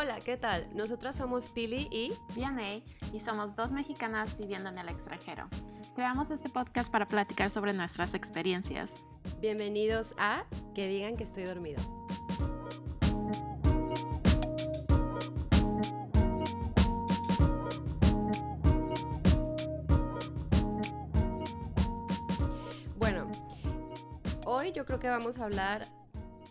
Hola, ¿qué tal? Nosotras somos Pili y Vianey y somos dos mexicanas viviendo en el extranjero. Creamos este podcast para platicar sobre nuestras experiencias. bienvenidos a Que digan que estoy dormido. Bueno, hoy yo creo que vamos a hablar,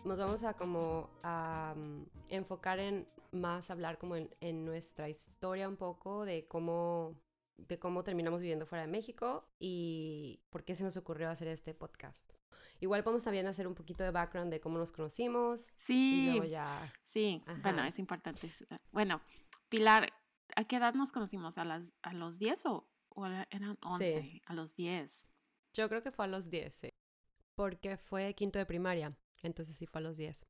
nos vamos a como a mm, enfocar en más hablar como en, en nuestra historia un poco de cómo de cómo terminamos viviendo fuera de México y por qué se nos ocurrió hacer este podcast. Igual podemos también hacer un poquito de background de cómo nos conocimos y Sí, luego ya sí, bueno, es importante. Bueno, Pilar, ¿a qué edad nos conocimos? ¿A, las, a los 10 o, o era- eran 11? A los 10. Yo creo que fue a los 10, sí. Porque fue quinto de primaria, entonces sí fue a los 10.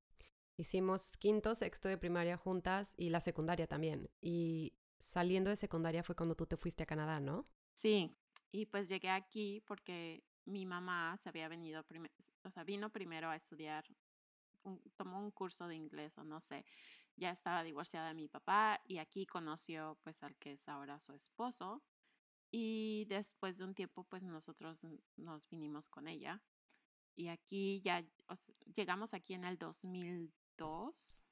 Hicimos quinto, sexto de primaria juntas y la secundaria también. Y saliendo de secundaria fue cuando tú te fuiste a Canadá, ¿no? Sí, y pues llegué aquí porque mi mamá se había venido, o sea, vino primero a estudiar, tomó un curso de inglés o no sé, ya estaba divorciada de mi papá y aquí conoció pues al que es ahora su esposo y después de un tiempo pues nosotros nos vinimos con ella y aquí ya o llegamos aquí en el 2002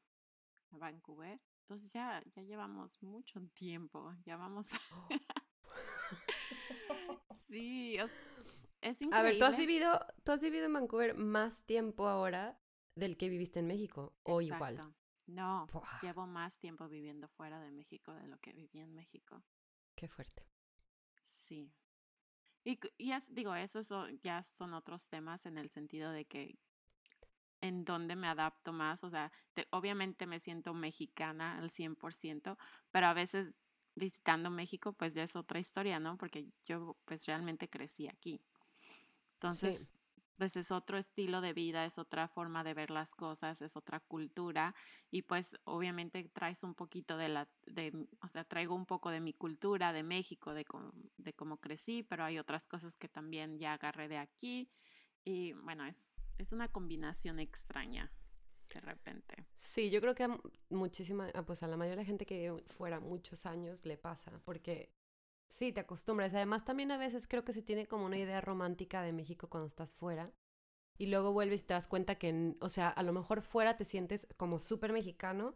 a Vancouver. Entonces ya, ya llevamos mucho tiempo, ya vamos Sí, o- es increíble. A ver, ¿tú has vivido, tú has vivido en Vancouver más tiempo ahora del que viviste en México o igual? Exacto. No, Buah, llevo más tiempo viviendo fuera de México de lo que viví en México. qué fuerte. Sí. Y, y es, digo, eso so- ya son otros temas en el sentido de que en dónde me adapto más, o sea, te- obviamente me siento mexicana al 100%, pero a veces visitando México pues ya es otra historia, ¿no? Porque yo pues realmente crecí aquí. Entonces, Sí. Pues es otro estilo de vida, es otra forma de ver las cosas, es otra cultura y pues obviamente traes un poquito de la, o sea, traigo un poco de mi cultura, de México, de, cómo- de cómo crecí, pero hay otras cosas que también ya agarré de aquí y bueno, es, es una combinación extraña de repente. Sí, yo creo que a muchísima, ah, pues a la mayoría de gente que fuera muchos años le pasa, porque sí, te acostumbras. Además, también a veces creo que se tiene como una idea romántica de México cuando estás fuera y luego vuelves y te das cuenta que, o sea, a lo mejor fuera te sientes como súper mexicano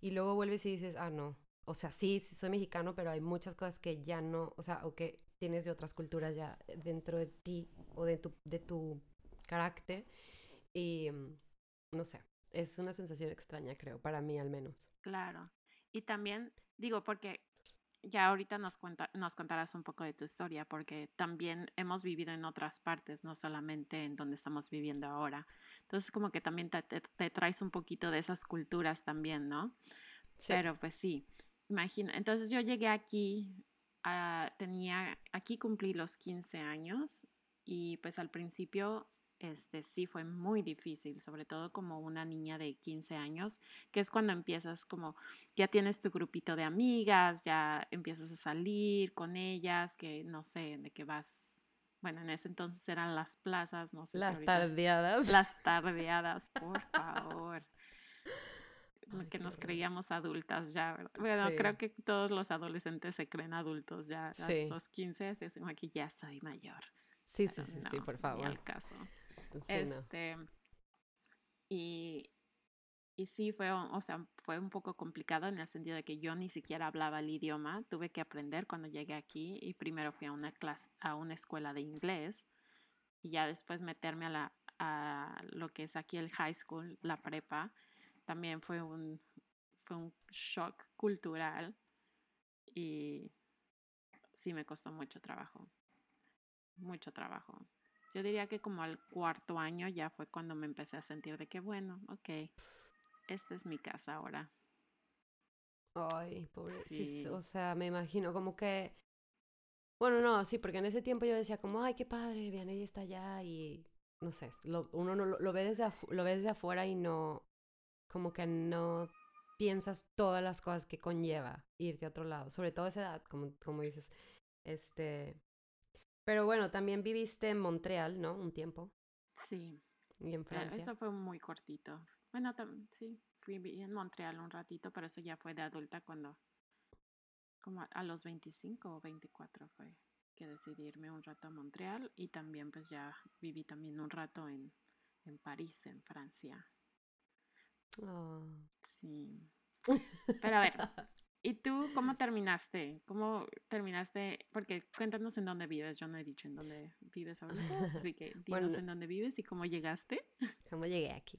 y luego vuelves y dices, ah, no. O sea, sí, sí soy mexicano, pero hay muchas cosas que ya no, o sea, o que tienes de otras culturas ya dentro de ti o de tu, de tu carácter. Y mm, no sé, es una sensación extraña, creo, para mí al menos. Claro. Y también digo, porque ya ahorita nos, cuenta, nos contarás un poco de tu historia, porque también hemos vivido en otras partes, no solamente en donde estamos viviendo ahora. Entonces, como que también te, te- te traes un poquito de esas culturas también, ¿no? Sí. Pero pues sí, imagina. Entonces yo llegué aquí, ah, tenía, aquí cumplí los 15 años y pues al principio este sí fue muy difícil, sobre todo como una niña de 15 años, que es cuando empiezas como, ya tienes tu grupito de amigas, ya empiezas a salir con ellas, que no sé, de que vas, bueno, en ese entonces eran las plazas, no sé si Las ahorita- tardeadas. las tardeadas, por favor. Ay, que qué nos creíamos adultas ya, ¿verdad? Bueno, Sí. creo que todos los adolescentes se creen adultos ya a Sí. los 15, se hacen aquí ya soy mayor. Sí, sí, Pero sí, sí, no, por ni favor. al caso. Este, y, y sí fue, o sea, fue un poco complicado en el sentido de que yo ni siquiera hablaba el idioma, tuve que aprender cuando llegué aquí y primero fui a una clase, a una escuela de inglés y ya después meterme a la a lo que es aquí el high school, la prepa, también fue un fue un shock cultural y sí me costó mucho trabajo. Mucho trabajo. Yo diría que como al cuarto año ya fue cuando me empecé a sentir de que bueno, ok, esta es mi casa ahora. Ay, pobre. Sí, Sí. o sea, me imagino como que. Bueno, no, sí, porque en ese tiempo yo decía como, ay, qué padre, Vianey está allá y no sé, lo- uno no lo, lo ve desde lo ve desde afuera y no, como que no piensas todas las cosas que conlleva irte a otro lado, sobre todo a esa edad, como, como dices, este, pero bueno, también viviste en Montreal, ¿no? Un tiempo, Sí, y en pero Francia. eso fue muy cortito. Bueno, sí, fui en Montreal un ratito, pero eso ya fue de adulta cuando, como a los 25 o 24 fue que decidí irme un rato a Montreal y también pues ya viví también un rato en, en París, en Francia. Oh. Sí. Pero a ver, ¿y tú cómo terminaste? ¿Cómo terminaste? Porque cuéntanos en dónde vives. Yo no he dicho en dónde vives ahorita, así que dinos en dónde vives y cómo llegaste. ¿Cómo llegué aquí?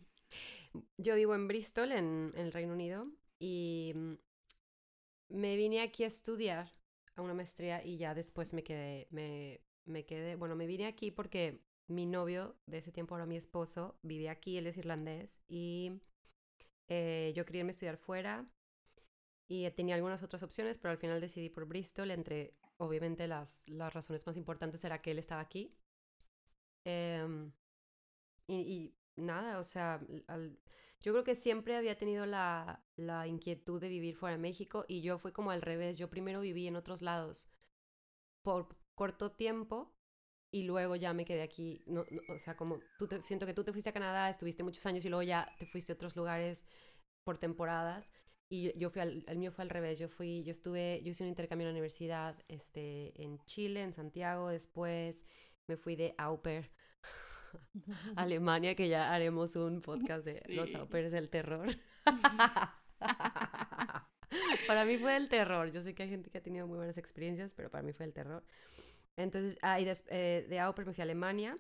Yo vivo en Bristol, en, el Reino Unido, y mm, me vine aquí a estudiar a una maestría y ya después me quedé, me, me quedé, bueno, me vine aquí porque mi novio de ese tiempo, ahora mi esposo, vive aquí, él es irlandés y eh, yo quería irme a estudiar fuera y tenía algunas otras opciones, pero al final decidí por Bristol, entre obviamente las, las razones más importantes era que él estaba aquí. Em, y, nada, o sea, yo creo que siempre había tenido la, la inquietud de vivir fuera de México y yo fui como al revés, yo primero viví en otros lados por corto tiempo y luego ya me quedé aquí, no, o sea, como tú te, siento que tú te fuiste a Canadá, estuviste muchos años y luego ya te fuiste a otros lugares por temporadas y yo, fui al, el mío fue al revés, yo fui, yo estuve, yo hice un intercambio en la universidad este, en Chile, en Santiago, después me fui de Auper Alemania, que ya haremos un podcast de los aupers del terror. para mí fue el terror. Yo sé que hay gente que ha tenido muy buenas experiencias, pero para mí fue el terror. Entonces, ahí de, eh, de Auper me fui a Alemania.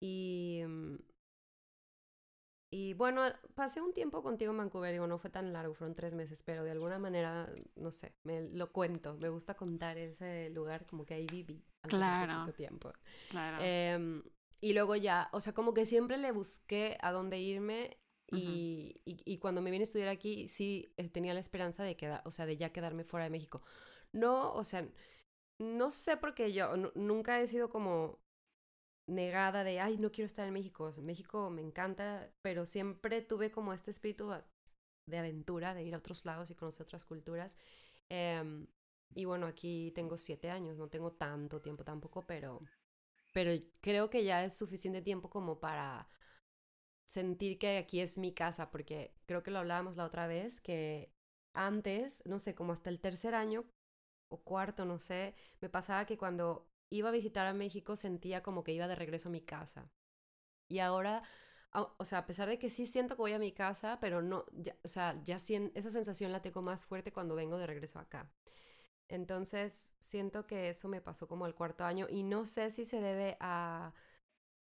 Y, mm, y bueno, pasé un tiempo contigo en Vancouver, digo, no fue tan largo, fueron tres meses, pero de alguna manera, no sé, me lo cuento, me gusta contar ese lugar como que ahí viví. Claro. tiempo. Claro. Eh, y luego ya, o sea, como que siempre le busqué a dónde irme y, y, cuando me vine a estudiar aquí, sí eh, tenía la esperanza de quedar, o sea, de ya quedarme fuera de México. No, o sea, no sé por qué yo nunca he sido como negada de, ay, no quiero estar en México. México me encanta, pero siempre tuve como este espíritu de aventura, de ir a otros lados y conocer otras culturas. Em, y bueno, aquí tengo siete años, no tengo tanto tiempo tampoco, pero pero creo que ya es suficiente tiempo como para sentir que aquí es mi casa, porque creo que lo hablábamos la otra vez, que antes, no sé, como hasta el tercer año o cuarto, no sé, me pasaba que cuando iba a visitar a México sentía como que iba de regreso a mi casa. Y ahora, o sea, a pesar de que sí siento que voy a mi casa, pero no, o sea, ya esa sensación la tengo más fuerte cuando vengo de regreso acá. Entonces, siento que eso me pasó como el cuarto año y no sé si se debe a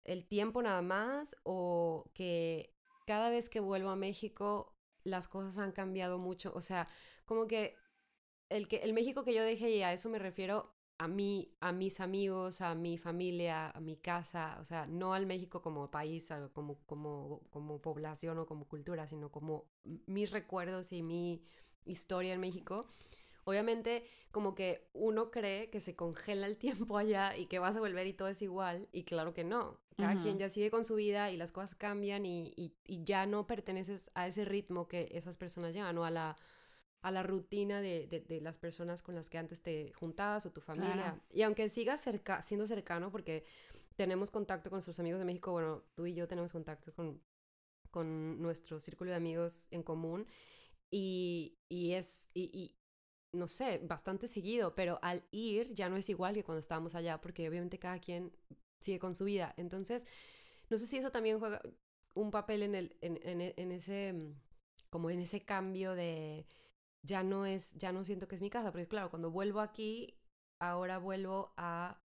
el tiempo nada más o que cada vez que vuelvo a México las cosas han cambiado mucho, o sea, como que el que el México que yo dejé y a eso me refiero a mí, a mis amigos, a mi familia, a mi casa, o sea, no al México como país, como, como, como población o como cultura, sino como mis recuerdos y mi historia en México Obviamente, como que uno cree que se congela el tiempo allá y que vas a volver y todo es igual, y claro que no. Cada quien ya sigue con su vida y las cosas cambian y, y, ya no perteneces a ese ritmo que esas personas llevan o a la, a la rutina de, de, las personas con las que antes te juntabas o tu familia. Y aunque sigas cerca, siendo cercano, porque tenemos contacto con nuestros amigos de México, bueno, tú y yo tenemos contacto con, con nuestro círculo de amigos en común. Y, y es, y, no sé, bastante seguido, pero al ir ya no es igual que cuando estábamos allá, porque obviamente cada quien sigue con su vida. Entonces, no sé si eso también juega un papel en, el, en, en, ese, mm, como en ese cambio de, ya no es, ya no siento que es mi casa, porque claro, cuando vuelvo aquí, ahora vuelvo a,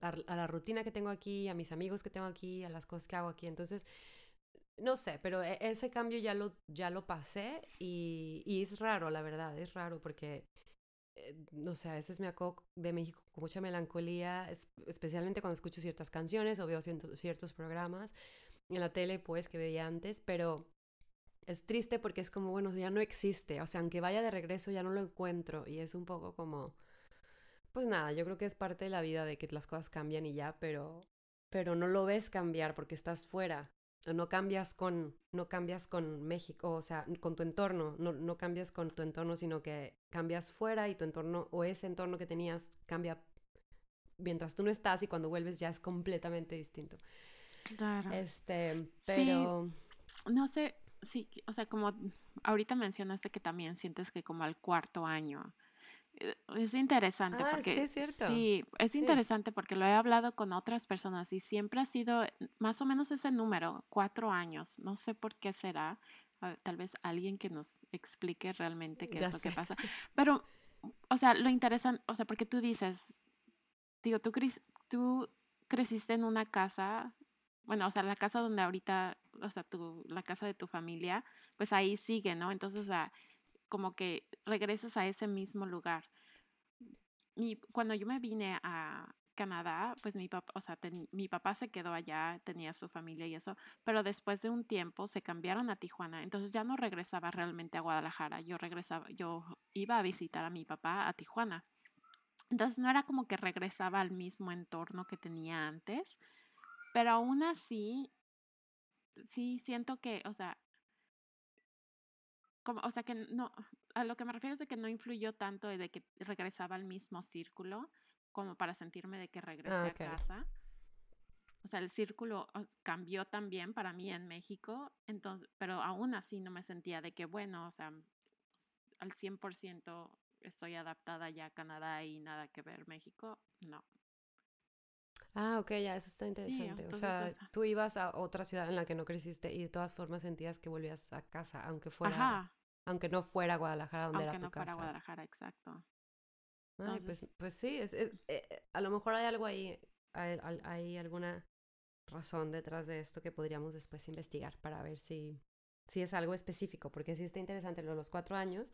a, la rutina que tengo aquí, a mis amigos que tengo aquí, a las cosas que hago aquí. Entonces, no sé, pero e, ese cambio ya lo, ya lo pasé y, y es raro, la verdad, es raro porque eh, no sé, a veces me acuerdo de México con mucha melancolía, especialmente cuando escucho ciertas canciones o veo ciertos, programas en la tele, pues, que veía antes, pero es triste porque es como, bueno, ya no existe, o sea, aunque vaya de regreso ya no lo encuentro y es un poco como, pues nada, yo creo que es parte de la vida de que las cosas cambian y ya, pero, pero no lo ves cambiar porque estás fuera no cambias con, no cambias con México, o sea, con tu entorno, no, no cambias con tu entorno, sino que cambias fuera y tu entorno o ese entorno que tenías cambia mientras tú no estás y cuando vuelves ya es completamente distinto. Claro. Este, pero... No sé, sí, o sea, como ahorita mencionaste que también sientes que como al cuarto año. eh, Es interesante Ah, sí, porque es cierto. sí, es Sí. interesante porque lo he hablado con otras personas y siempre ha sido más o menos ese número, cuatro años. No sé por qué será. Tal vez alguien que nos explique realmente qué Ya es lo que pasa. Pero, o sea, lo interesante, o sea, porque tú dices, digo, tú, tú creciste en una casa, bueno, o sea, la casa donde ahorita, o sea, tu, la casa de tu familia, pues ahí sigue, ¿no? Entonces, como que regresas a ese mismo lugar. Mi, cuando yo me vine a Canadá, pues mi papá, o sea, mi papá se quedó allá, tenía su familia y eso, pero después de un tiempo se cambiaron a Tijuana, entonces ya no regresaba realmente a Guadalajara, yo regresaba, yo iba a visitar a mi papá a Tijuana. Entonces no era como que regresaba al mismo entorno que tenía antes, pero aún así, sí siento que, o sea, como, o sea, que no, a lo que me refiero es de que no influyó tanto de que regresaba al mismo círculo como para sentirme de que regresé Ah, a casa. O sea, el círculo cambió también para mí en México, entonces, pero aún así no me sentía de que, bueno, o sea, al 100% estoy adaptada ya a Canadá y nada que ver México. No. Ah, ok, ya, eso está interesante. o sea, esa. tú ibas a otra ciudad en la que no creciste y de todas formas sentías que volvías a casa, aunque fuera, Ajá, aunque no fuera Guadalajara donde aunque era tu no fuera casa. Guadalajara, exacto. Ay, pues, pues sí, es, es- eh, eh, a lo mejor hay algo ahí, hay, al- hay alguna razón detrás de esto que podríamos después investigar para ver si, si es algo específico, porque sí está interesante lo de los cuatro años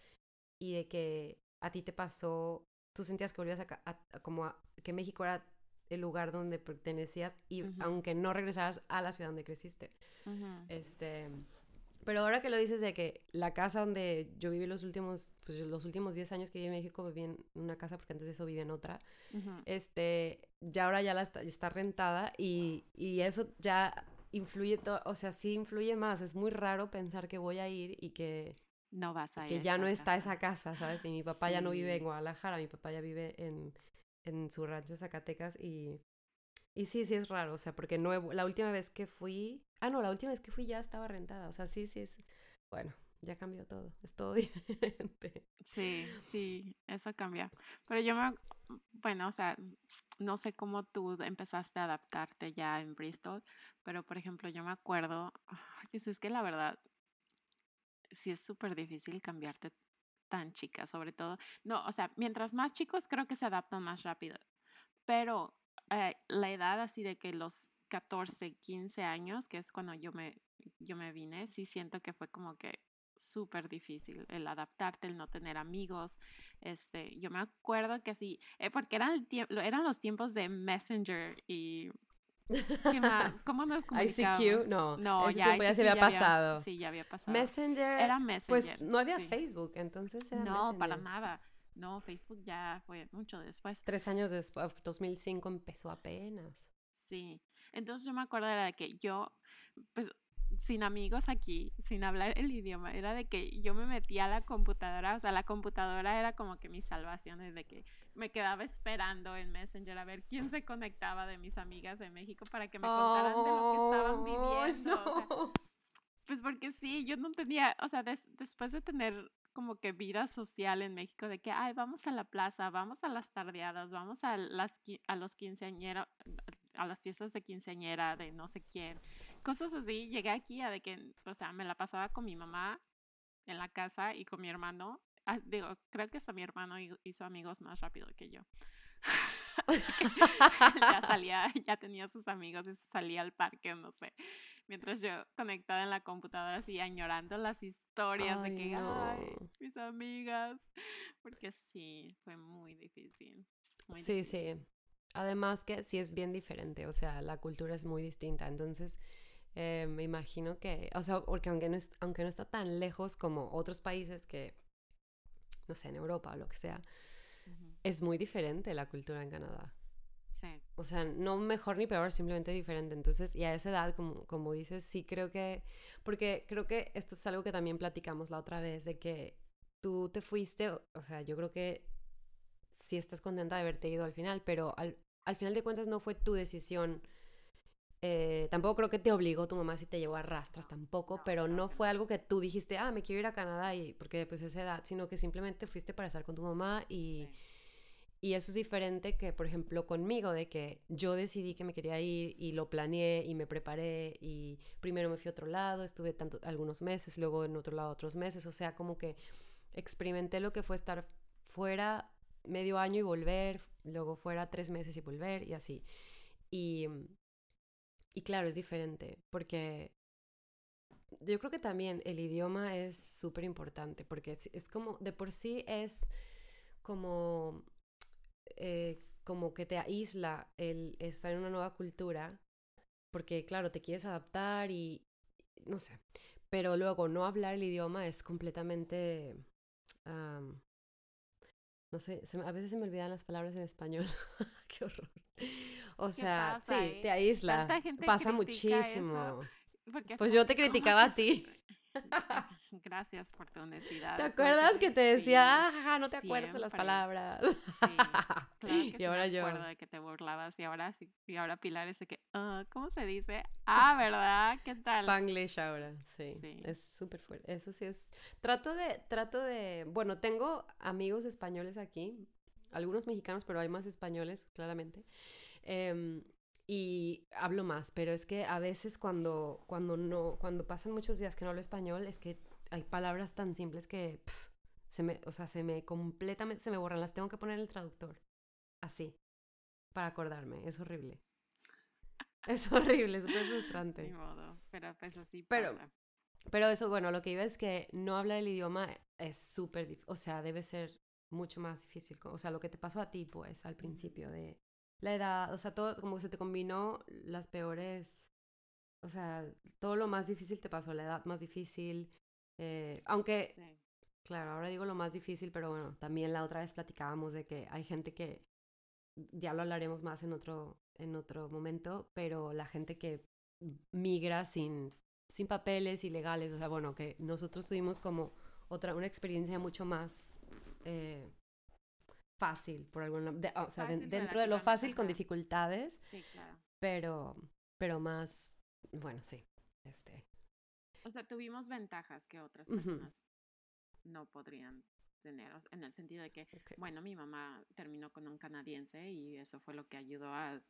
y de que a ti te pasó, tú sentías que volvías a, a- a como a- que México era el lugar donde pertenecías y Ujú. aunque no regresaras a la ciudad donde creciste. Ujú, Este, pero ahora que lo dices de que la casa donde yo viví los últimos, pues los últimos 10 años que viví en México, viví en una casa porque antes de eso vivía en otra. ujú. Este, ya ahora ya la está, está rentada y, y eso ya influye, to- o sea, sí influye más. Es muy raro pensar que voy a ir y que, No vas a ir que ya no esa está casa. esa casa, ¿sabes? Y mi papá ya no vive en Sí. Guadalajara, mi papá ya vive en, en su rancho Zacatecas y, y sí, sí es raro, o sea, porque no la última vez que fui, ah, no, la última vez que fui ya estaba rentada, o sea, sí, sí es, bueno, ya cambió todo, es todo diferente. Sí, sí, eso cambia. Pero yo me, bueno, o sea, no sé cómo tú empezaste a adaptarte ya en Bristol, pero por ejemplo, yo me acuerdo, pues es que la verdad, sí es súper difícil cambiarte tan chica, sobre todo. No, o sea, mientras más chicos creo que se adaptan más rápido, pero eh, la edad así de que los 14, 15 años, que es cuando yo me, yo me vine, sí siento que fue como que súper difícil el adaptarte, el no tener amigos. Este, yo me acuerdo que así, eh, porque eran, el eran los tiempos de Messenger y ¿qué más? ¿Cómo nos comunicábamos? ICQ, no, No, ese ya tiempo ya ICQ se había pasado. sí, ya había pasado. Messenger, Era Messenger. pues no había sí. Facebook, entonces era No, para nada. No, Facebook ya fue mucho después. Tres años después, 2005 empezó apenas. Sí. Entonces yo me acuerdo era de que yo, pues, sin amigos aquí, sin hablar el idioma, era de que yo me metía a la computadora, o sea, la computadora era como que mi salvación, de que me quedaba esperando en Messenger a ver quién se conectaba de mis amigas de México para que me contaran de lo que estaban Oh, viviendo. o sea, no. Pues porque sí, yo no tenía, o sea, des- después de tener como que vida social en México, de que, ay, vamos a la plaza, vamos a las tardeadas, vamos a las a los quinceañeros, a las fiestas de quinceañera de no sé quién, cosas así, llegué aquí a de que, o sea, me la pasaba con mi mamá en la casa y con mi hermano. Ah, digo, creo que hasta mi hermano hi- hizo amigos más rápido que yo. Ya salía, ya tenía sus amigos y salía al parque, no sé. Mientras yo conectada en la computadora así añorando las historias de Ay, que, ay, no. mis amigas. Porque sí, fue muy difícil. muy Sí, difícil. sí. Además que sí es bien diferente, o sea, la cultura es muy distinta. Entonces, eh, me imagino que, o sea, porque aunque no, es, aunque no está tan lejos como otros países que, no sé, en Europa o lo que sea, es muy diferente la cultura en Canadá. Sí. O sea, no mejor ni peor, simplemente diferente. Entonces, y a esa edad, como, como dices, sí creo que, porque creo que esto es algo que también platicamos la otra vez, de que tú te fuiste, o, o sea, yo creo que sí estás contenta de haberte ido al final, pero al, al final de cuentas no fue tu decisión eh, tampoco creo que te obligó tu mamá si te llevó a rastras tampoco, pero no fue algo que tú dijiste, ah, me quiero ir a Canadá y porque pues esa edad, sino que simplemente fuiste para estar con tu mamá y, y eso es diferente que, por ejemplo, conmigo, de que yo decidí que me quería ir y lo planeé y me preparé y primero me fui a otro lado, estuve tanto, algunos meses, luego en otro lado otros meses, o sea, como que experimenté lo que fue estar fuera medio año y volver, luego fuera tres meses y volver y así. Y, y claro, es diferente porque yo creo que también el idioma es súper importante porque es, como, de por sí es como, eh, como que te aísla el estar en una nueva cultura porque claro, te quieres adaptar y no sé, pero luego no hablar el idioma es completamente no sé, a veces se me olvidan las palabras en español. Qué horror. O sea, sí, te aísla. Pasa muchísimo. Pues yo te criticaba a ti. Gracias por tu honestidad. ¿Te acuerdas que te decía, ah, no te acuerdas de las palabras? Sí, claro que y ahora me acuerdo de que te burlabas y ahora sí, y ahora Pilar es de que, ah, ¿cómo se dice? Ah, ¿verdad? ¿Qué tal? Spanglish ahora, sí. Es súper fuerte. Eso sí es. Trato de, trato de, bueno, tengo amigos españoles aquí, algunos mexicanos, pero hay más españoles, claramente. Eh, y hablo más, pero es que a veces cuando, cuando no, cuando pasan muchos días que no hablo español, es que hay palabras tan simples que se me, o sea, se me completamente se me borran, las tengo que poner en el traductor. Así. Para acordarme, es horrible. Es horrible, es súper frustrante. modo, pero pues así pero, pero eso, bueno, lo que iba es que no hablar el idioma es súper difícil, o sea, debe ser mucho más difícil. O sea, lo que te pasó a ti, pues, al principio de la edad, o sea, todo como que se te combinó las peores, o sea, todo lo más difícil te pasó, la edad más difícil, eh, aunque, claro, ahora digo lo más difícil, pero bueno, también la otra vez platicábamos de que hay gente que, ya lo hablaremos más en otro, en otro momento, pero la gente que migra sin, sin papeles ilegales, o sea, bueno, que nosotros tuvimos como otra, una experiencia mucho más... Eh, fácil, por alguna... o sea, dentro de lo fácil con dificultades. Sí, claro. Pero, pero más, bueno, sí. Este. O sea, tuvimos ventajas que otras personas no podrían tener, en el sentido de que, bueno, mi mamá terminó con un canadiense y eso fue lo que ayudó a,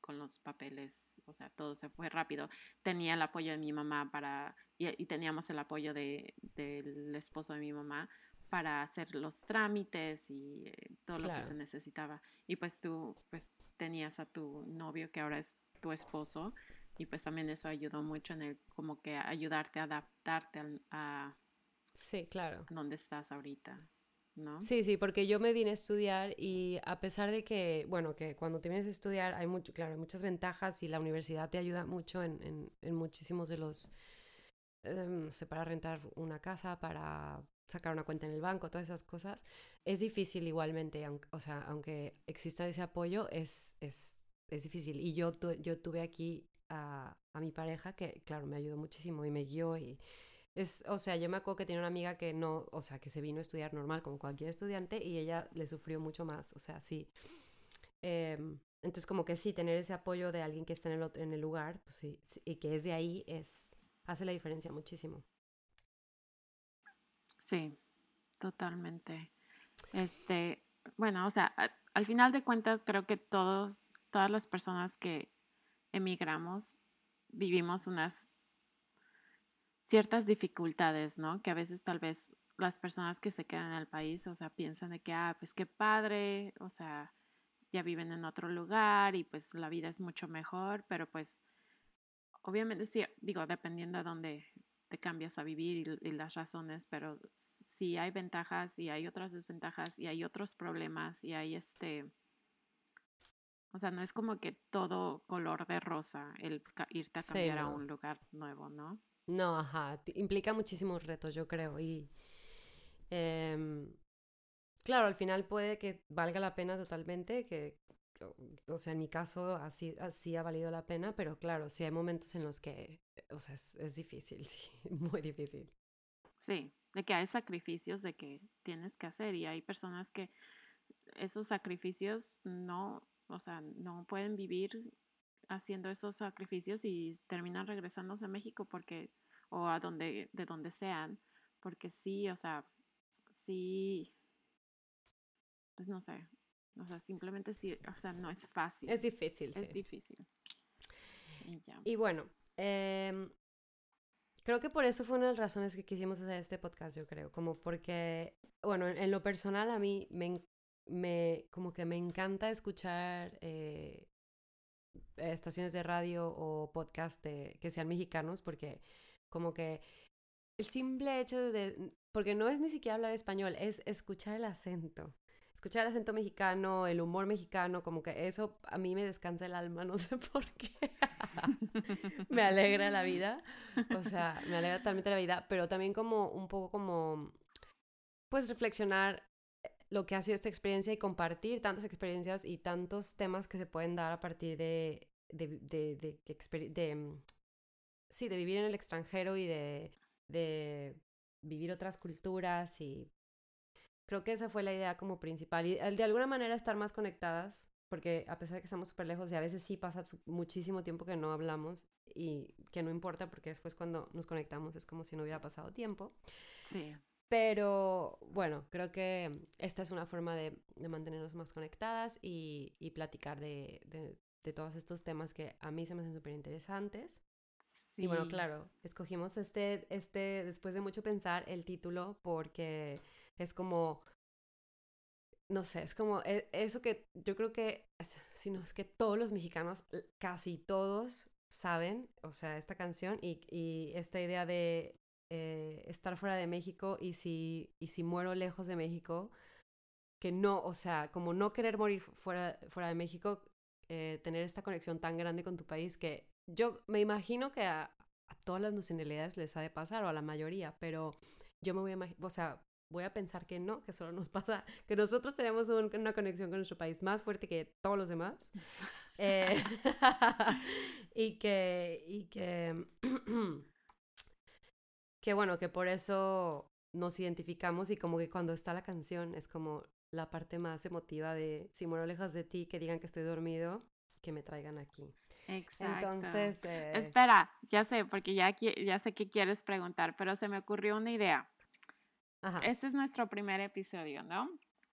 con los papeles, o sea, todo se fue rápido. Tenía el apoyo de mi mamá para, y, teníamos el apoyo de, del esposo de mi mamá para hacer los trámites y eh, todo lo que se necesitaba. Y pues tú pues tenías a tu novio que ahora es tu esposo y pues también eso ayudó mucho en el como que ayudarte a adaptarte a, sí, claro. donde estás ahorita. ¿No? Sí, sí, porque yo me vine a estudiar y a pesar de que, bueno, que cuando te vienes a estudiar hay mucho, claro, hay muchas ventajas y la universidad te ayuda mucho en, en, en muchísimos de los, no sé, para rentar una casa, para sacar una cuenta en el banco, todas esas cosas, es difícil igualmente, aunque, o sea, aunque exista ese apoyo, es, es, es difícil. Y yo, yo tuve aquí a, a, mi pareja que, claro, me ayudó muchísimo y me guió y... Es, o sea, yo me acuerdo que tenía una amiga que no, o sea, que se vino a estudiar normal como cualquier estudiante y ella le sufrió mucho más, o sea, sí. Em, entonces, como que sí, tener ese apoyo de alguien que está en el, en el lugar, pues sí, y que es de ahí, es, hace la diferencia muchísimo. Sí, totalmente. Este, bueno, o sea, al final de cuentas creo que todos, todas las personas que emigramos vivimos unas ciertas dificultades, ¿no? Que a veces tal vez las personas que se quedan en el país, o sea, piensan de que, ah, pues qué padre, o sea, ya viven en otro lugar y pues la vida es mucho mejor, pero pues obviamente sí, digo, dependiendo de dónde, te cambias a vivir y, las razones, pero sí hay ventajas y hay otras desventajas y hay otros problemas y hay este... O sea, no es como que todo color de rosa el irte a cambiar a un lugar nuevo, ¿no? No, ajá, implica muchísimos retos, yo creo. Y em, claro, al final puede que valga la pena totalmente, que, o sea, en mi caso así, así ha valido la pena, pero claro, sí hay momentos en los que, o sea, es, es difícil, sí, muy difícil. Sí, de que hay sacrificios de que tienes que hacer y hay personas que esos sacrificios no, o sea, no pueden vivir haciendo esos sacrificios y terminan regresándose a México porque, o a donde, de donde sean, porque sí, o sea, sí, pues no sé, o sea, simplemente sí, o sea, no es fácil. Es difícil, Es difícil. Y, ya. y bueno, eh, creo que por eso fue una de las razones que quisimos hacer este podcast, yo creo, como porque, bueno, en, lo personal a mí me, me, como que me encanta escuchar eh, estaciones de radio o podcast que sean mexicanos, porque como que el simple hecho de, porque no es ni siquiera hablar español, es escuchar el acento escuchar el acento mexicano, el humor mexicano, como que eso a mí me descansa el alma, no sé por qué. me alegra la vida, o sea, me alegra totalmente la vida, pero también como un poco como, pues reflexionar eh, lo que ha sido esta experiencia y compartir tantas experiencias y tantos temas que se pueden dar a partir de, de, de, de, de mm, sí, de vivir en el extranjero y de, de vivir otras culturas y Creo que esa fue la idea como principal. Y de alguna manera estar más conectadas, porque a pesar de que estamos súper lejos y a veces sí pasa muchísimo tiempo que no hablamos y que no importa porque después cuando nos conectamos es como si no hubiera pasado tiempo. Sí. Pero bueno, creo que esta es una forma de, de mantenernos más conectadas y, y platicar de, de, de, todos estos temas que a mí se me hacen súper interesantes. Y bueno, claro, escogimos este, este, después de mucho pensar, el título porque es como, no sé, es como e, eso que yo creo que, si no es que todos los mexicanos, casi todos saben, o sea, esta canción y, y esta idea de eh, estar fuera de México y si, y si muero lejos de México, que no, o sea, como no querer morir fuera, fuera de México, eh, tener esta conexión tan grande con tu país que yo me imagino que a, a, todas las nacionalidades les ha de pasar o a la mayoría, pero yo me voy a o sea, voy a pensar que no, que solo nos pasa, que nosotros tenemos una conexión con nuestro país más fuerte que todos los demás. Eh, y que, y que, que bueno, que por eso nos identificamos y como que cuando está la canción es como la parte más emotiva de si muero lejos de ti, que digan que estoy dormido, que me traigan aquí. Exacto. Entonces, eh, espera, ya sé, porque ya, ya sé que quieres preguntar, pero se me ocurrió una idea. Este es nuestro primer episodio, ¿no?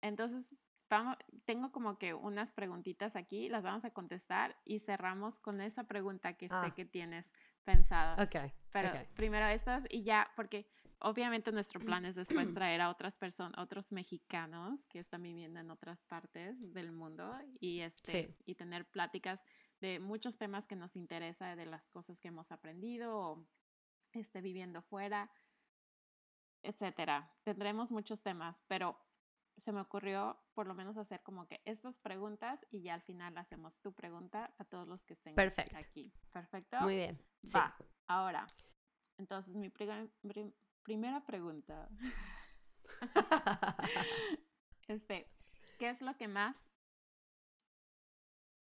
Entonces, vamos, tengo como que unas preguntitas aquí, las vamos a contestar y cerramos con esa pregunta que sé ah. que tienes pensada. Ok. Pero primero estas y ya, porque obviamente nuestro plan es después traer a otras personas, otros mexicanos que están viviendo en otras partes del mundo y, este, y tener pláticas de muchos temas que nos interesa, de las cosas que hemos aprendido o este, viviendo fuera etcétera. Tendremos muchos temas, pero se me ocurrió por lo menos hacer como que estas preguntas y ya al final hacemos tu pregunta a todos los que estén aquí. Perfecto. Muy bien. Va. Ahora, entonces mi primera pregunta. este, ¿qué es lo que más?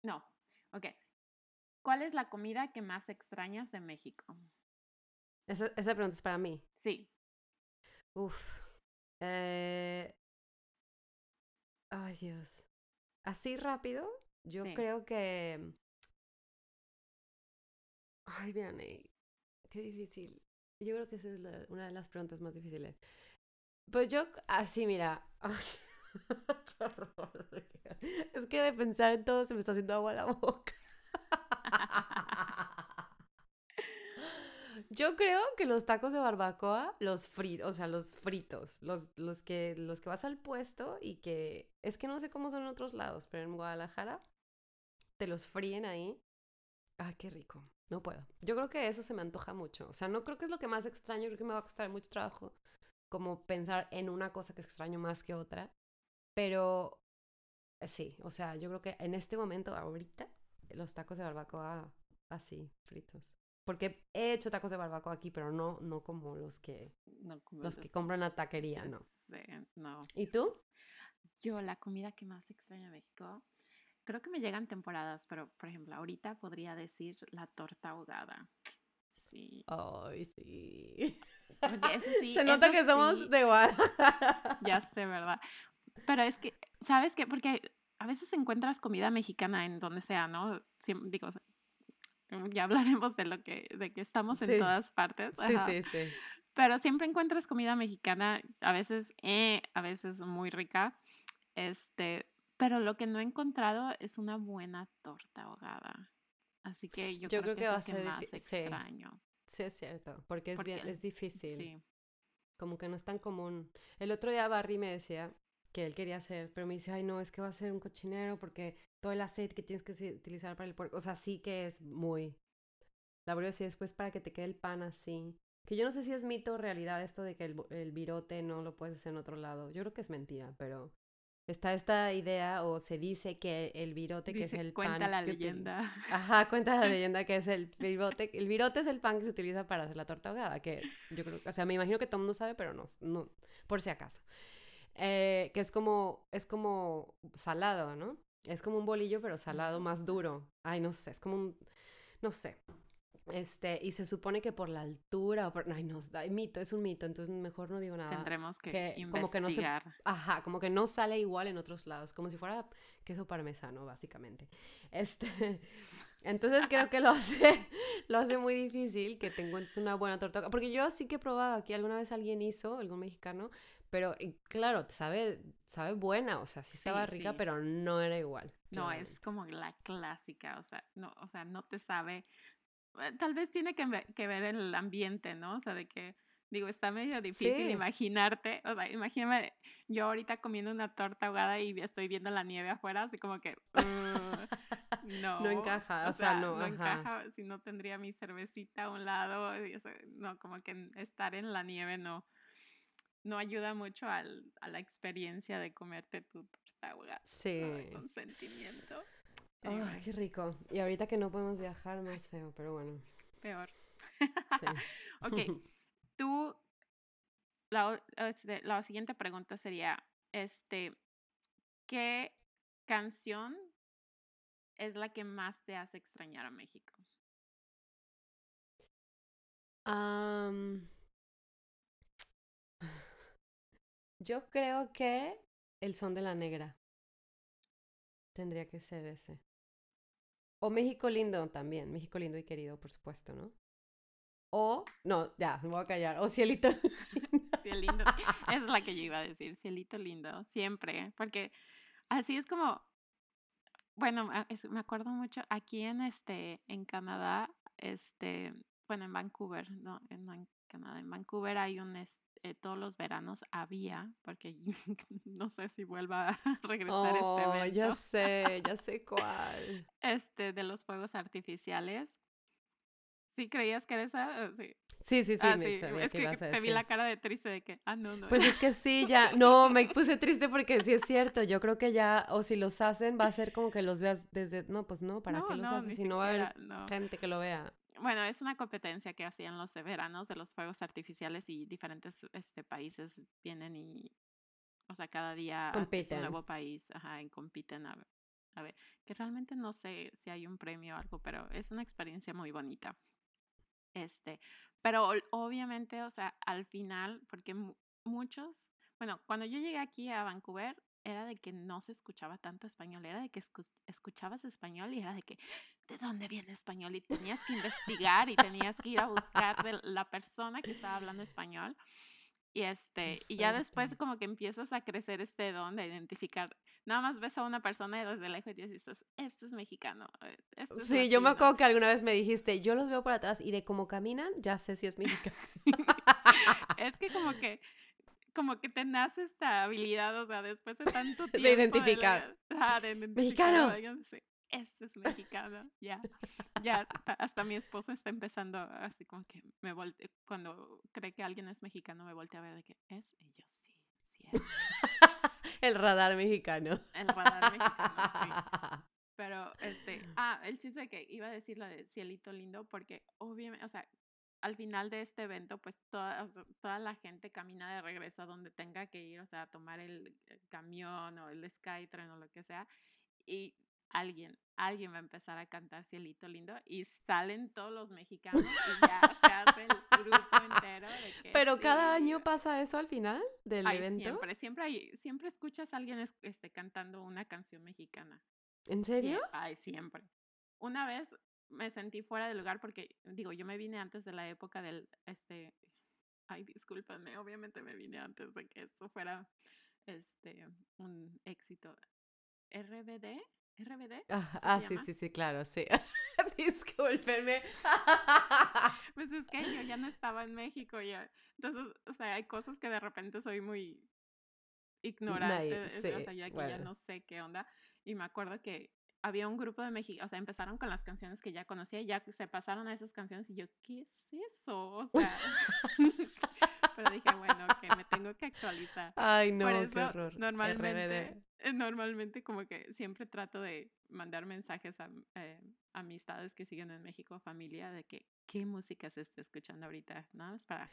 No, ok. ¿Cuál es la comida que más extrañas de México? Esa, esa pregunta es para mí. Sí. Uf. Eh... Ay, Dios. Así rápido, yo creo que... Ay, vean, qué difícil. Yo creo que esa es una de las preguntas más difíciles. Pues yo, así, mira. qué horror. Es que de pensar en todo se me está haciendo agua la boca. Yo creo que los tacos de barbacoa, los fritos, o sea, los fritos, los, los, que, los que vas al puesto y que es que no sé cómo son en otros lados, pero en Guadalajara te los fríen ahí. Ah, qué rico. No puedo. Yo creo que eso se me antoja mucho. O sea, no creo que es lo que más extraño, creo que me va a costar mucho trabajo como pensar en una cosa que extraño más que otra. Pero eh, sí, o sea, yo creo que en este momento, ahorita, los tacos de barbacoa así, fritos. Porque he hecho tacos de barbacoa aquí, pero no, no como los que, los que compro en la taquería, no. no. ¿Y tú? Yo, la comida que más extraño en México, creo que me llegan temporadas, pero por ejemplo, ahorita podría decir la torta ahogada. Sí. Ay, sí. Se nota que somos de Guadalajara. Ya sé, ¿verdad? Pero es que, ¿sabes qué? Porque a veces encuentras comida mexicana en donde sea, ¿no? digo, ya hablaremos de lo que, de que estamos en todas partes. Sí, sí, sí. Pero siempre encuentras comida mexicana, a veces, eh, a veces muy rica. Este, pero lo que no he encontrado es una buena torta ahogada. Así que yo, creo, que, va a ser más extraño. Sí. es cierto, porque es bien, es difícil. Sí. Como que no es tan común. El otro día Barry me decía que él quería hacer, pero me dice, ay no, es que va a ser un cochinero porque todo el aceite que tienes que utilizar para el puerco, o sea, sí que es muy laborioso y después para que te quede el pan así. Que yo no sé si es mito o realidad esto de que el, el virote no lo puedes hacer en otro lado. Yo creo que es mentira, pero está esta idea o se dice que el virote, que es el cuenta pan... Cuenta la leyenda. Ajá, cuenta la leyenda que es el virote. El virote es el pan que se utiliza para hacer la torta ahogada, que yo creo, o sea, me imagino que todo el mundo sabe, pero no, no por si acaso. Eh, que es como, es como salado, ¿no? Es como un bolillo, pero salado, más duro. Ay, no sé, es como un, no sé. Este, y se supone que por la altura o por, ay, no, mito, es un mito, entonces mejor no digo nada. Tendremos que, investigar. Como que no se, ajá, como que no sale igual en otros lados, como si fuera queso parmesano, básicamente. Este, entonces creo que lo hace, lo hace muy difícil que te encuentres una buena torta, porque yo sí que he probado aquí, alguna vez alguien hizo, algún mexicano, pero claro, sabe, sabe buena, o sea, sí estaba rica, pero no era igual. No, es como la clásica, o sea, no, o sea, no te sabe tal vez tiene que, que ver el ambiente, ¿no? O sea, de que, digo, está medio difícil imaginarte, o sea, imagíname yo ahorita comiendo una torta ahogada y estoy viendo la nieve afuera, así como que, no. no encaja, o, sea, no. No encaja, si no tendría mi cervecita a un lado, no, como que estar en la nieve no, no ayuda mucho al, a la experiencia de comerte tu torta ahogada. Sí. Con sentimiento. Ay, qué rico. Y ahorita que no podemos viajar, más feo, pero bueno. Peor. Sí. ok. Tú, la, este, la siguiente pregunta sería, este, ¿qué canción es la que más te hace extrañar a México? yo creo que El son de la negra. Tendría que ser ese. O México lindo también, México lindo y querido, por supuesto, ¿no? O, no, ya, me voy a callar. O cielito. Cielito, es la que yo iba a decir, cielito lindo, siempre, porque así es como, bueno, me acuerdo mucho, aquí en este, en Canadá, este, bueno, en Vancouver, no en Canadá, en Vancouver hay un, eh, todos los veranos había, porque no sé si vuelva a regresar este oh, evento. Ya sé, ya sé cuál. Este, de los fuegos artificiales. ¿Sí creías que era esa? Sí. Sí, sí, sí, ah, me es que, te vi la cara de triste de que, ah, no, no. Pues es que sí, ya, no, me puse triste porque sí es cierto, yo creo que ya, o si los hacen, va a ser como que los veas desde, no, pues no, ¿para qué los haces si no va a haber gente que lo vea? Bueno, es una competencia que hacían los veranos de los fuegos artificiales y diferentes este, países vienen y, o sea, cada día compiten. un nuevo país, ajá, y compiten a, a ver, que realmente no sé si hay un premio o algo, pero es una experiencia muy bonita. Este, pero obviamente, o sea, al final, porque muchos, bueno, cuando yo llegué aquí a Vancouver, era de que no se escuchaba tanto español, era de que escuchabas español y era de que, ¿de dónde viene español? Y tenías que investigar y tenías que ir a buscar de la persona que estaba hablando español. Y este, y ya después como que empiezas a crecer este don de identificar. Nada más ves a una persona y desde lejos dices, este es mexicano. Eh, este sí, yo me acuerdo que alguna vez me dijiste, yo los veo por atrás y de cómo caminan, ya sé si es mexicano. es que como que como que te nace esta habilidad, o sea, después de tanto tiempo. De identificar. De, mexicano. Este es mexicano, ya. Ya, hasta mi esposo está empezando así como que me voltea, cuando cree que alguien es mexicano, me voltea a ver de que es, y yo sí, sí es. El radar mexicano. El radar mexicano, sí. Pero, este, ah, el chiste que iba a decir la de Cielito Lindo, porque obviamente, o sea, al final de este evento, pues toda, toda la gente camina de regreso a donde tenga que ir, o sea, a tomar el, camión o el Skytrain o lo que sea, y alguien, alguien va a empezar a cantar Cielito Lindo y salen todos los mexicanos y ya se hace el grupo entero. Pero cada año pasa eso al final del evento. Siempre, siempre, hay, siempre escuchas a alguien este, cantando una canción mexicana. ¿En serio? Ay, siempre. Una vez me sentí fuera de lugar porque, digo, yo me vine antes de la época del, este, ay, discúlpame, obviamente me vine antes de que esto fuera, este, un éxito. RBD, RBD. Ah, ah sí, sí, sí, claro, sí. Discúlpenme. pues es que yo ya no estaba en México ya. Entonces, o sea, hay cosas que de repente soy muy ignorante. o sea, ya que ya no sé qué onda. Y me acuerdo que había un grupo de México, o sea, empezaron con las canciones que ya conocía y ya se pasaron a esas canciones y yo, ¿qué es eso? O sea, pero dije, bueno, que me tengo que actualizar. Ay, no, qué horror. Normalmente, eh, normalmente como que siempre trato de mandar mensajes a eh, amistades que siguen en México, familia, de que qué música se está escuchando ahorita, ¿no? Es para,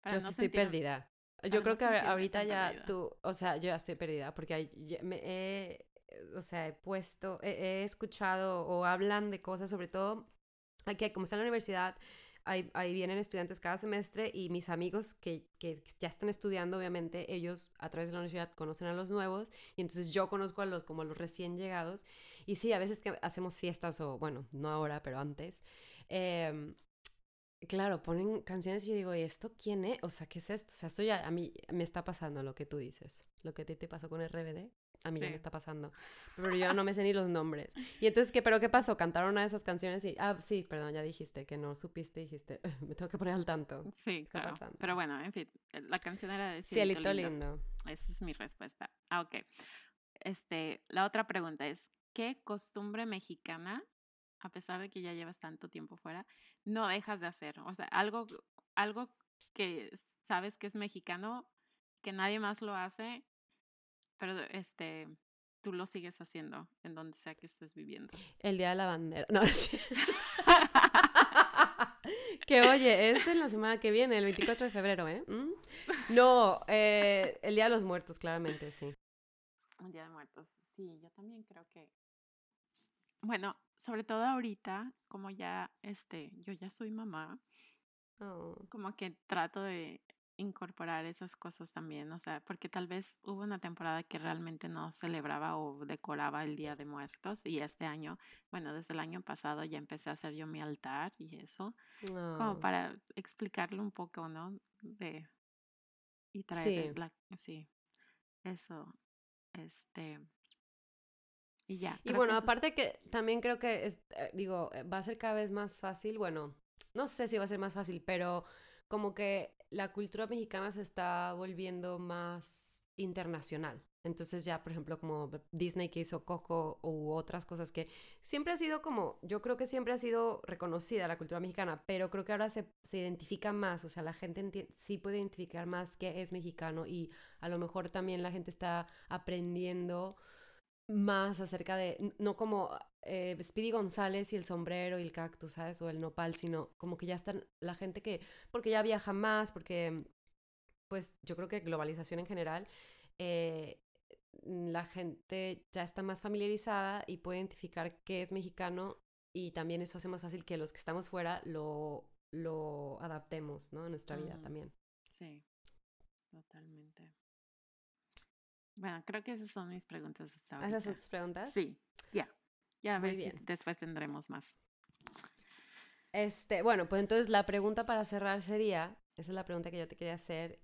para yo no estoy perdida. Yo creo que ahorita ya tú, o sea, yo ya estoy perdida porque me he, o sea, he puesto, he, escuchado o hablan de cosas, sobre todo aquí, como está en la universidad, ahí, vienen estudiantes cada semestre y mis amigos que, ya están estudiando, obviamente, ellos a través de la universidad conocen a los nuevos y entonces yo conozco a los como a los recién llegados y sí, a veces que hacemos fiestas o bueno, no ahora, pero antes. Eh, Claro, ponen canciones y yo digo, ¿y esto quién es? O sea, ¿qué es esto? O sea, esto ya a mí me está pasando lo que tú dices. Lo que a ti te pasó con RBD, a mí ya me está pasando. Pero yo no me sé ni los nombres. Y entonces, ¿qué, ¿pero qué pasó? Cantaron una de esas canciones y, ah, sí, perdón, ya dijiste que no supiste, dijiste, me tengo que poner al tanto. Sí, claro. Pero bueno, en fin, eh, la canción era de Cielito, lindo. Esa es mi respuesta. Ah, ok. Este, la otra pregunta es, ¿qué costumbre mexicana a pesar de que ya llevas tanto tiempo fuera, no dejas de hacer. O sea, algo, algo que sabes que es mexicano, que nadie más lo hace, pero este, tú lo sigues haciendo en donde sea que estés viviendo. El Día de la Bandera. No, es que oye, es en la semana que viene, el 24 de febrero, ¿eh? ¿Mm? No, eh, el Día de los Muertos, claramente, sí. El Día de Muertos, sí, yo también creo que... Bueno, sobre todo ahorita, como ya, este, yo ya soy mamá, oh. como que trato de incorporar esas cosas también, o sea, porque tal vez hubo una temporada que realmente no celebraba o decoraba el Día de Muertos y este año, bueno, desde el año pasado ya empecé a hacer yo mi altar y eso, como para explicarle un poco, ¿no? De y traer la sí, eso, este, y ya. Y bueno, aparte que también creo que, es, eh, digo, eh, va a ser cada vez más fácil, bueno, no sé si va a ser más fácil, pero como que la cultura mexicana se está volviendo más internacional. Entonces ya, por ejemplo, como Disney que hizo Coco u otras cosas que siempre ha sido como, yo creo que siempre ha sido reconocida la cultura mexicana, pero creo que ahora se, se identifica más, o sea, la gente sí puede identificar más que es mexicano y a lo mejor también la gente está aprendiendo más acerca de, no como eh, Speedy González y el sombrero y el cactus, ¿sabes? O el nopal, sino como que ya están la gente que, porque ya viaja más, porque, pues yo creo que globalización en general, eh, la gente ya está más familiarizada y puede identificar qué es mexicano y también eso hace más fácil que los que estamos fuera lo, lo adaptemos, ¿no? A nuestra vida también. Sí, totalmente. Bueno, creo que esas son mis preguntas. ¿Esas son tus preguntas? Sí, ya. Ya, a ver si después tendremos más. Este, bueno, pues entonces la pregunta para cerrar sería, esa es la pregunta que yo te quería hacer,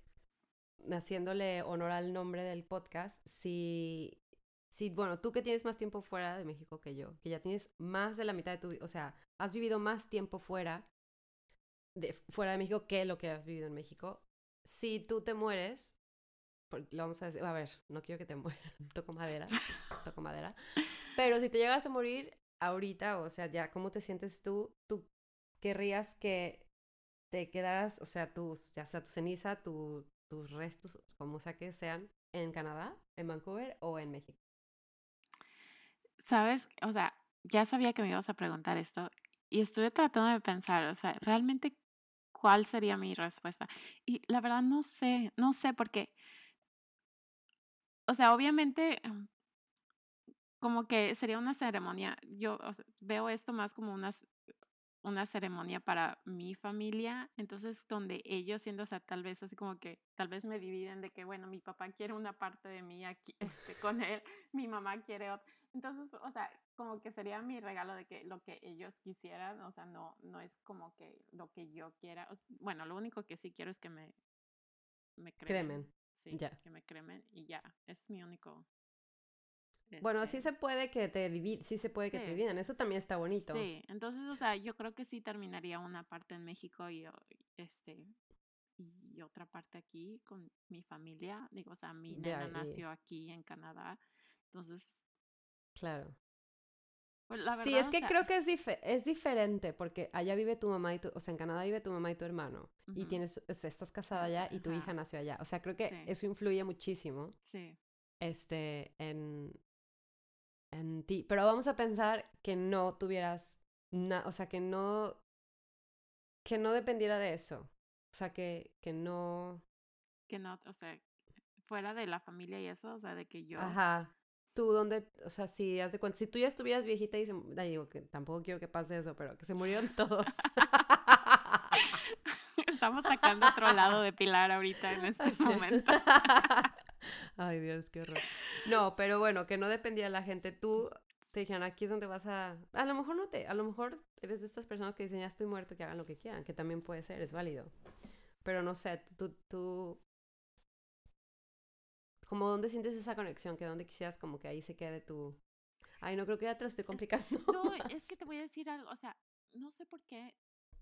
haciéndole honor al nombre del podcast, si, si, bueno, tú que tienes más tiempo fuera de México que yo, que ya tienes más de la mitad de tu vida, o sea, has vivido más tiempo fuera de, fuera de México que lo que has vivido en México, si tú te mueres, lo vamos a decir, a ver, no quiero que te mueras, toco madera, toco madera, pero si te llegas a morir ahorita, o sea, ya, ¿cómo te sientes tú? ¿Tú querrías que te quedaras, o sea, tus, ya sea tu ceniza, tus restos, como sea que sean, en Canadá, en Vancouver o en México? Sabes, o sea, ya sabía que me ibas a preguntar esto y estuve tratando de pensar, o sea, realmente cuál sería mi respuesta. Y la verdad no sé, no sé porque o sea, obviamente, em, como que sería una ceremonia. Yo veo esto más como unas una ceremonia para mi familia, entonces donde ellos siendo, o sea, tal vez así como que, tal vez me dividen de que, bueno, mi papá quiere una parte de mí aquí este, con él, mi mamá quiere otra. Entonces, o sea, como que sería mi regalo de que lo que ellos quisieran, o sea, no, no es como que lo que yo quiera. bueno, lo único que sí quiero es que me, me cremen. Sí, ya. que me cremen y ya, es mi único bueno, sí este se puede que te dividen, sí se puede que te dividen, eso también está bonito. Sí, entonces, o sea, yo creo que sí terminaría una parte en México y este y otra parte aquí con mi familia. Digo, o sea, mi nena nació aquí en Canadá, entonces. Claro. Pues, sí, es que creo que es, es diferente porque allá vive tu mamá y tu, o sea, en Canadá vive tu mamá y tu hermano y tienes, o sea, estás casada allá y tu hija nació allá. O sea, creo que eso influye muchísimo. Sí. Este, en, en ti. Pero vamos a pensar que no tuvieras, o sea, que no, que no dependiera de eso. O sea, que, que no... Que no, o sea, fuera de la familia y eso, o sea, de que yo... Ajá. Tú, ¿dónde? O sea, si hace cuenta, si tú ya estuvieras viejita y se... digo que tampoco quiero que pase eso, pero que se murieron todos. Estamos sacando otro lado de Pilar ahorita en este momento. Ay, Dios, qué horror. No, pero bueno, que no dependía de la gente. Tú te dijeron, aquí es donde vas a... A lo mejor no te... A lo mejor eres de estas personas que dicen, ya estoy muerto, que hagan lo que quieran, que también puede ser, es válido. Pero no sé, tú... tú como dónde sientes esa conexión, que dónde quisieras como que ahí se quede tu... Ay, no creo que ya te lo estoy complicando. No, es que te voy a decir algo, o sea, no sé por qué,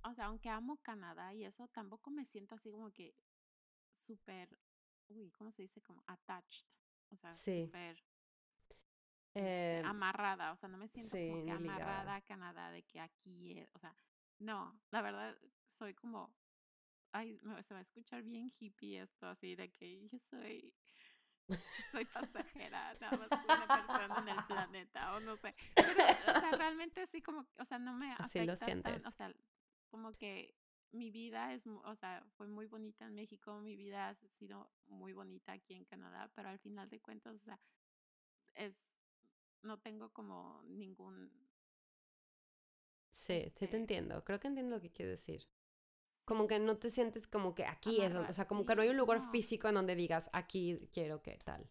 o sea, aunque amo Canadá y eso, tampoco me siento así como que súper uy, ¿cómo se dice? Como attached. O sea, súper eh, amarrada. O sea, no me siento como que amarrada a Canadá de que aquí es, o sea, no, la verdad soy como, ay, se va a escuchar bien hippie esto, así de que yo soy soy pasajera, nada más una persona en el planeta, o no sé. Pero, o sea, realmente así como, o sea, no me así lo sientes. o sea, como que mi vida es, o sea, fue muy bonita en México, mi vida ha sido muy bonita aquí en Canadá, pero al final de cuentas, o sea, es, no tengo como ningún... Sí, sí te este entiendo, creo que entiendo lo que quieres decir. Como que no te sientes como que aquí es, o sea, como que no hay un lugar físico en donde digas, aquí quiero que tal.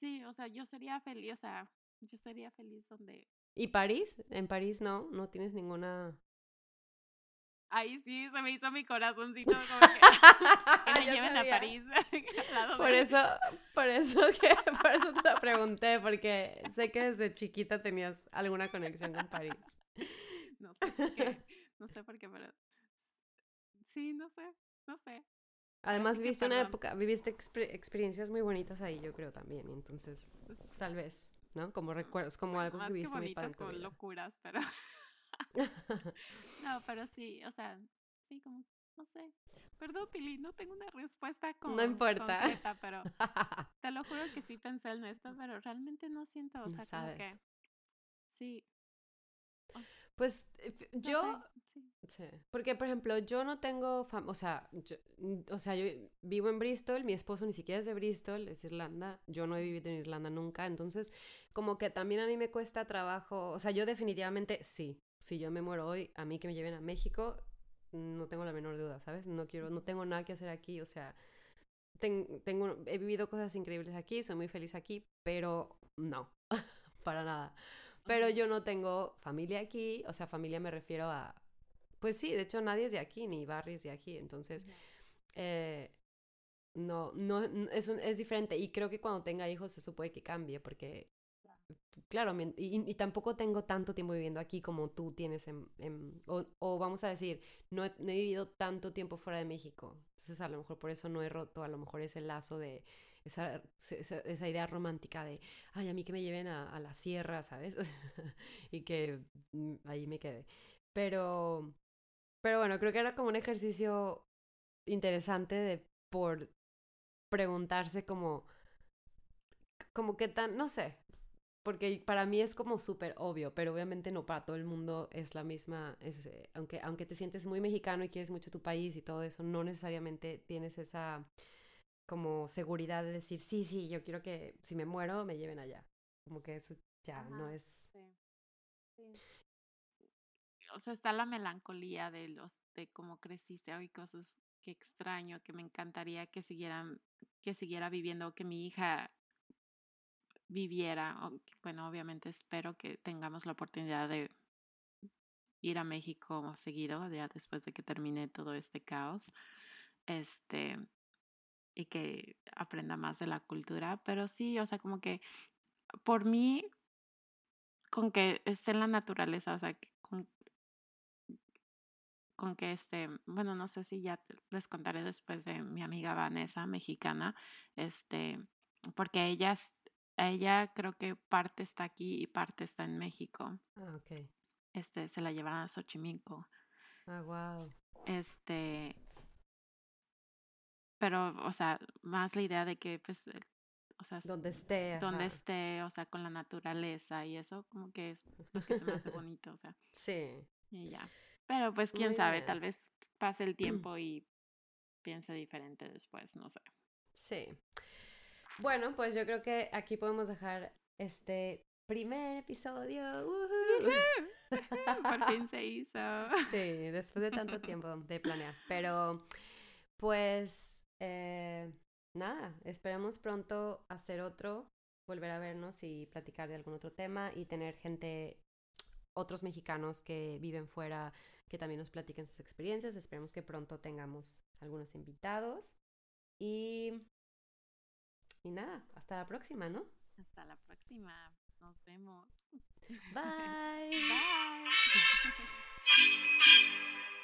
Sí, o sea, yo sería feliz, o sea, yo sería feliz donde... ¿Y París? En París no, no tienes ninguna Ahí sí, se me hizo mi corazoncito como que, me lleven a París. por eso, por eso que, por eso te pregunté, porque sé que desde chiquita tenías alguna conexión con París. No sé por qué, no sé por qué, pero sí, no sé, no sé. Además viviste una época, viviste experiencias muy bonitas ahí, yo creo también, entonces, tal vez, ¿no? Como recuerdos, como algo que viviste muy padre. con locuras, pero... no, pero sí, o sea, sí, como, no sé. Perdón, Pili, no tengo una respuesta con, no importa. concreta, pero te lo juro que sí pensé en esto, pero realmente no siento, o sea, como que sí. Pues yo, sí. porque por ejemplo, yo no tengo, o sea, yo, o sea, yo vivo en Bristol, mi esposo ni siquiera es de Bristol, es Irlanda, yo no he vivido en Irlanda nunca, entonces como que también a mí me cuesta trabajo, o sea, yo definitivamente sí, si yo me muero hoy, a mí que me lleven a México, no tengo la menor duda, ¿sabes? No quiero, no tengo nada que hacer aquí, o sea, tengo, he vivido cosas increíbles aquí, soy muy feliz aquí, pero no, para nada. Pero yo no tengo familia aquí, o sea, familia me refiero a, pues sí, de hecho nadie es de aquí, ni Barry es de aquí, entonces, eh, no, no, es, es diferente y creo que cuando tenga hijos eso puede que cambie, porque claro, y, tampoco tengo tanto tiempo viviendo aquí como tú tienes en, o, vamos a decir, no he, vivido tanto tiempo fuera de México, entonces a lo mejor por eso no he roto a lo mejor ese lazo de esa, esa, idea romántica de, ay, a mí que me lleven a, la sierra, ¿sabes? y que mm, ahí me quede. Pero, pero bueno, creo que era como un ejercicio interesante de por preguntarse como, como que tan, no sé, porque para mí es como súper obvio, pero obviamente no para todo el mundo es la misma, es, eh, aunque, aunque te sientes muy mexicano y quieres mucho tu país y todo eso, no necesariamente tienes esa como seguridad de decir, sí, sí, yo quiero que si me muero me lleven allá. Como que eso ya no es... o sea, está la melancolía de los, de cómo creciste, hay cosas que extraño, que me encantaría que siguieran, que siguiera viviendo, que mi hija viviera, bueno, obviamente espero que tengamos la oportunidad de ir a México seguido, ya después de que termine todo este caos, este, y que aprenda más de la cultura, pero sí, o sea, como que por mí, con que esté en la naturaleza, o sea, con, con que este, bueno, no sé si ya les contaré después de mi amiga Vanessa, mexicana, este, porque ella, ella creo que parte está aquí y parte está en México. Ah, ok. Este, se la llevaron a Xochimilco. Ah, wow. Este, pero, o sea, más la idea de que, pues, o sea, donde esté, donde esté, o sea, con la naturaleza y eso, como que es lo que se me hace bonito, o sea. Sí. Y ya. Pero, pues, quién sabe, tal vez pase el tiempo y piense diferente después, no sé. Sí. Bueno, pues yo creo que aquí podemos dejar este primer episodio. Por fin se hizo. Sí, después de tanto tiempo de planear. Pero, pues, eh, nada, esperamos pronto hacer otro, volver a vernos y platicar de algún otro tema y tener gente, otros mexicanos que viven fuera, que también nos platiquen sus experiencias. Esperemos que pronto tengamos algunos invitados. Y, y nada, hasta la próxima, ¿no? Hasta la próxima. Nos vemos. Bye. Bye.